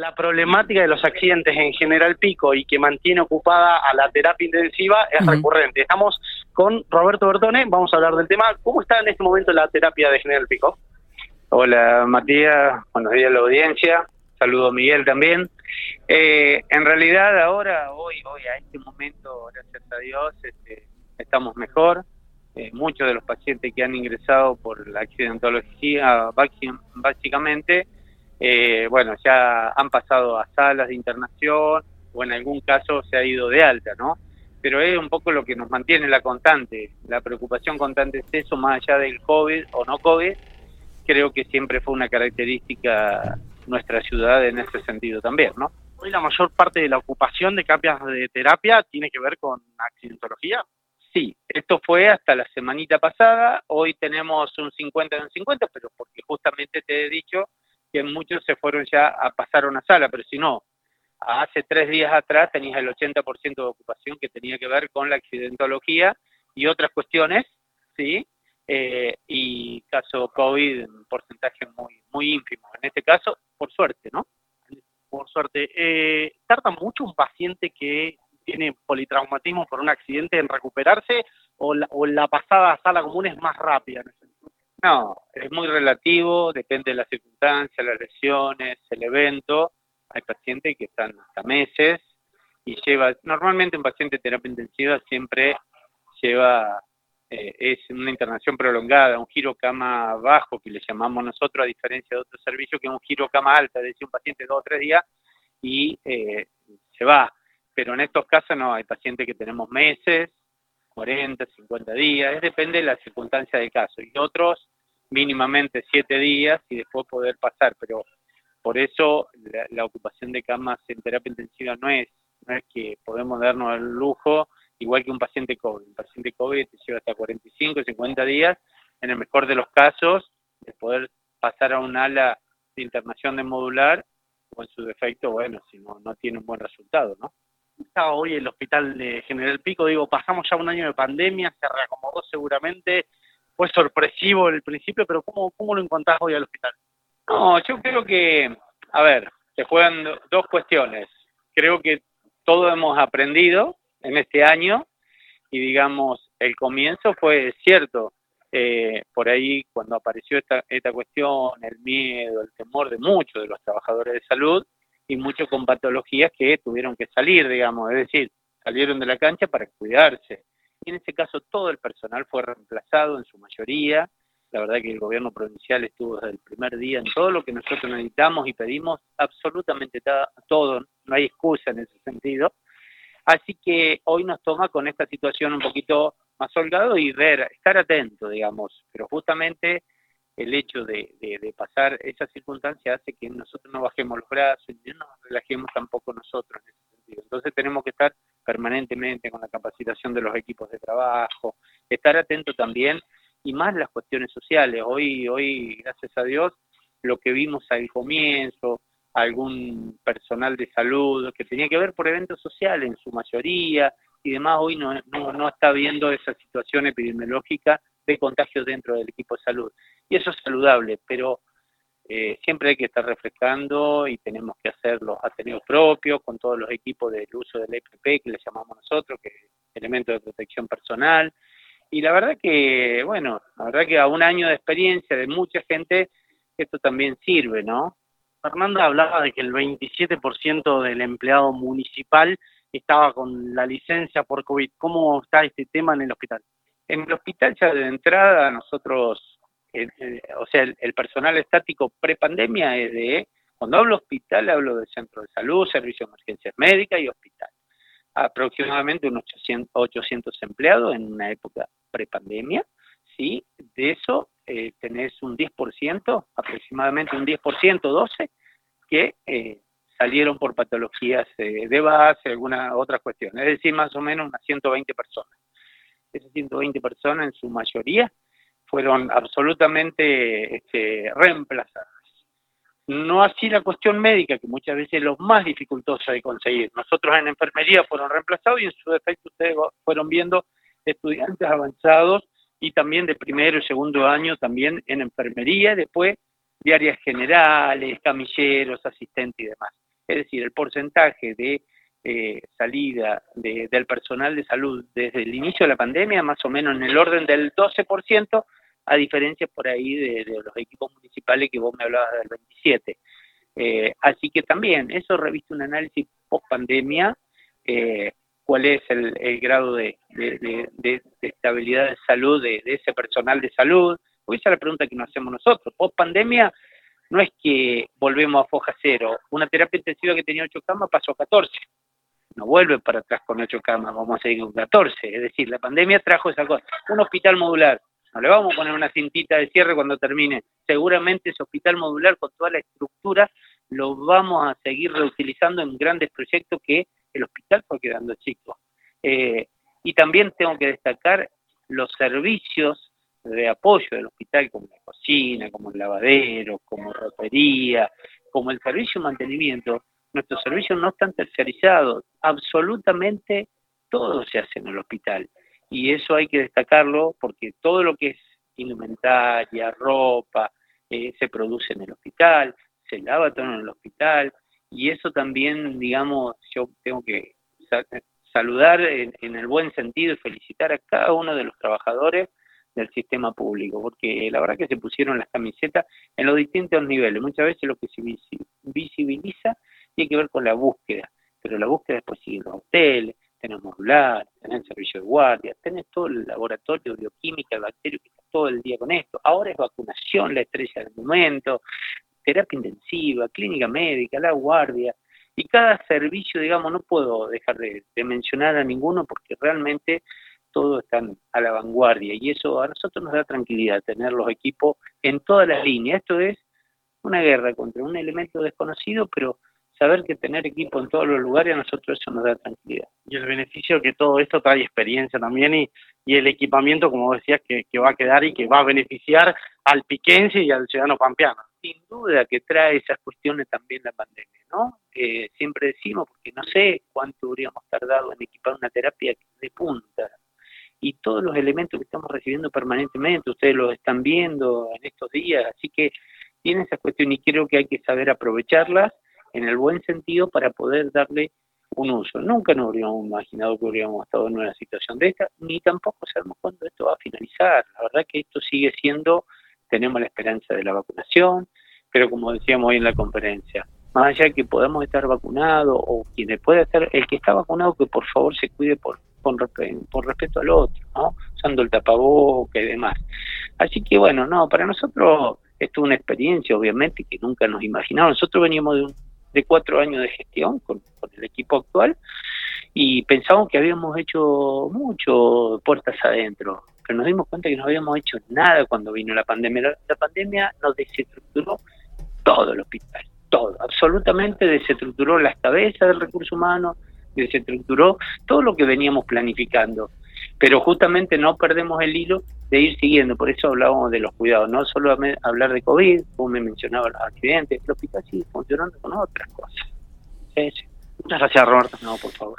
la problemática de los accidentes en General Pico y que mantiene ocupada a la terapia intensiva es recurrente. Estamos con Roberto Bertone, vamos a hablar del tema. ¿Cómo está en este momento la terapia de General Pico? Hola Matías, buenos días a la audiencia, saludo a Miguel también. Eh, en realidad ahora, hoy, hoy a este momento, gracias a Dios, este, estamos mejor. Eh, muchos de los pacientes que han ingresado por la accidentología, básicamente, eh, bueno, ya han pasado a salas de internación o en algún caso se ha ido de alta, ¿no? Pero es un poco lo que nos mantiene la constante, la preocupación constante es eso, más allá del COVID o no COVID, creo que siempre fue una característica nuestra ciudad en ese sentido también, ¿no? Hoy la mayor parte de la ocupación de capias de terapia tiene que ver con accidentología. Sí, esto fue hasta la semanita pasada, hoy tenemos un 50 en un 50, pero porque justamente te he dicho que muchos se fueron ya a pasar a una sala, pero si no, hace tres días atrás tenías el 80% de ocupación que tenía que ver con la accidentología y otras cuestiones, ¿sí? Eh, y caso COVID en porcentaje muy, muy ínfimo. En este caso, por suerte, ¿no? Por suerte. Eh, ¿Tarda mucho un paciente que tiene politraumatismo por un accidente en recuperarse o la, o la pasada a sala común es más rápida? No, es muy relativo, depende de las circunstancias, las lesiones, el evento. Hay pacientes que están hasta meses y lleva, normalmente un paciente de terapia intensiva siempre lleva, eh, es una internación prolongada, un giro cama bajo que le llamamos nosotros, a diferencia de otros servicios, que es un giro cama alta, es decir, un paciente dos o tres días y eh, se va. Pero en estos casos no, hay pacientes que tenemos meses, 40, 50 días, depende de la circunstancia del caso. Y otros mínimamente 7 días y después poder pasar, pero por eso la, ocupación de camas en terapia intensiva no es, no es que podemos darnos el lujo, igual que un paciente COVID. Un paciente COVID te lleva hasta 45, 50 días, en el mejor de los casos, de poder pasar a un ala de internación de modular, o en su defecto, bueno, si no, no tiene un buen resultado, ¿no? Estaba hoy el hospital de General Pico, digo, pasamos ya un año de pandemia, se reacomodó seguramente, fue sorpresivo el principio, pero ¿cómo, cómo lo encontrás hoy al hospital? No, yo creo que, a ver, se juegan dos cuestiones. Creo que todo hemos aprendido en este año y digamos, el comienzo fue cierto. Eh, por ahí cuando apareció esta, esta cuestión, el miedo, el temor de muchos de los trabajadores de salud y muchos con patologías que tuvieron que salir, digamos, es decir, salieron de la cancha para cuidarse. En este caso todo el personal fue reemplazado en su mayoría. La verdad que el gobierno provincial estuvo desde el primer día en todo lo que nosotros necesitamos y pedimos absolutamente todo, no hay excusa en ese sentido. Así que hoy nos toma con esta situación un poquito más holgado y ver, estar atento, digamos, pero justamente el hecho de, pasar esa circunstancia hace que nosotros no bajemos los brazos y no nos relajemos tampoco nosotros en ese sentido. Entonces tenemos que estar permanentemente con la capacitación de los equipos de trabajo, estar atento también y más las cuestiones sociales. Hoy, hoy, gracias a Dios, lo que vimos al comienzo, algún personal de salud que tenía que ver por eventos sociales en su mayoría y demás, hoy no, no, no está viendo esa situación epidemiológica de contagios dentro del equipo de salud. Y eso es saludable, pero eh, siempre hay que estar refrescando y tenemos que hacer los ateneos propios con todos los equipos del uso del EPP que le llamamos nosotros, que es elemento de protección personal. Y la verdad que, bueno, la verdad que a un año de experiencia de mucha gente, esto también sirve, ¿no? Fernanda hablaba de que el 27% del empleado municipal estaba con la licencia por COVID. ¿Cómo está este tema en el hospital? En el hospital ya de entrada nosotros, eh, eh, o sea, el, personal estático prepandemia es de, cuando hablo hospital hablo de centro de salud, servicio de emergencias médicas y hospital. Aproximadamente unos 800, 800 empleados en una época prepandemia, ¿sí? De eso eh, tenés un 10%, aproximadamente un 10%, 12%, que salieron por patologías de base, alguna otra cuestión. Es decir, más o menos unas 120 personas esas 120 personas en su mayoría fueron absolutamente este, reemplazadas. No así la cuestión médica, que muchas veces es lo más dificultoso de conseguir. Nosotros en enfermería fueron reemplazados y en su defecto ustedes fueron viendo estudiantes avanzados y también de primero y segundo año también en enfermería, después de áreas generales, camilleros, asistentes y demás. es decir, el porcentaje de eh, salida del personal de salud desde el inicio de la pandemia, más o menos en el orden del 12%, a diferencia por ahí de, los equipos municipales que vos me hablabas del 27%. Eh, así que también eso reviste un análisis post pandemia, eh, cuál es el, grado de, estabilidad de salud de, ese personal de salud. Porque esa es la pregunta que nos hacemos nosotros. Post pandemia no es que volvemos a foja cero. Una terapia intensiva que tenía 8 camas pasó a 14. No vuelve para atrás con 8 camas, vamos a seguir con 14. Es decir, la pandemia trajo esa cosa. Un hospital modular. No le vamos a poner una cintita de cierre cuando termine. Seguramente ese hospital modular con toda la estructura lo vamos a seguir reutilizando en grandes proyectos que el hospital fue quedando chico. Eh, y también tengo que destacar los servicios de apoyo del hospital, como la cocina, como el lavadero, como rotería, como el servicio de mantenimiento. Nuestros servicios no están tercerizados, absolutamente todo se hace en el hospital. Y eso hay que destacarlo porque todo lo que es indumentaria, ropa, eh, se produce en el hospital, se lava todo en el hospital, y eso también, digamos, yo tengo que saludar en, el buen sentido y felicitar a cada uno de los trabajadores del sistema público, porque la verdad que se pusieron las camisetas en los distintos niveles. Muchas veces lo que se visibiliza tiene que ver con la búsqueda, pero la búsqueda después sigue los hoteles, tenés modular, tenés servicio de guardia, tenés todo el laboratorio de bioquímica, bacterio que está todo el día con esto. Ahora es vacunación la estrella del momento, terapia intensiva, clínica médica, la guardia, y cada servicio, digamos, no puedo dejar de, mencionar a ninguno porque realmente todos están a la vanguardia y eso a nosotros nos da tranquilidad tener los equipos en todas las líneas. Esto es una guerra contra un elemento desconocido, pero saber que tener equipo en todos los lugares a nosotros eso nos da tranquilidad. Y el beneficio que todo esto trae experiencia también y, y el equipamiento, como decías, que, que, va a quedar y que va a beneficiar al piquense y al ciudadano pampeano. Sin duda que trae esas cuestiones también la pandemia, ¿no? siempre decimos, porque no sé cuánto habríamos tardado en equipar una terapia de punta, y todos los elementos que estamos recibiendo permanentemente, ustedes lo están viendo en estos días, así que tiene esa cuestión y creo que hay que saber aprovecharlas en el buen sentido para poder darle un uso. Nunca nos habríamos imaginado que hubiéramos estado en una situación de esta, ni tampoco sabemos cuándo esto va a finalizar. La verdad que esto sigue siendo, tenemos la esperanza de la vacunación, pero como decíamos hoy en la conferencia, más allá de que podamos estar vacunados o quienes pueda estar, el que está vacunado que por favor se cuide por, por respeto al otro, ¿no? usando el tapaboca y demás. Así que bueno, no, para nosotros esto es una experiencia obviamente que nunca nos imaginamos. Nosotros veníamos de un de cuatro años de gestión con, el equipo actual y pensamos que habíamos hecho mucho puertas adentro, pero nos dimos cuenta que no habíamos hecho nada cuando vino la pandemia. La, pandemia nos desestructuró todo el hospital, todo, absolutamente desestructuró las cabezas del recurso humano, desestructuró todo lo que veníamos planificando pero justamente no perdemos el hilo de ir siguiendo, por eso hablábamos de los cuidados, no solo hablar de COVID, como me mencionaba los accidentes, el hospital sigue funcionando con otras cosas. Muchas gracias, Roberto. No, por favor.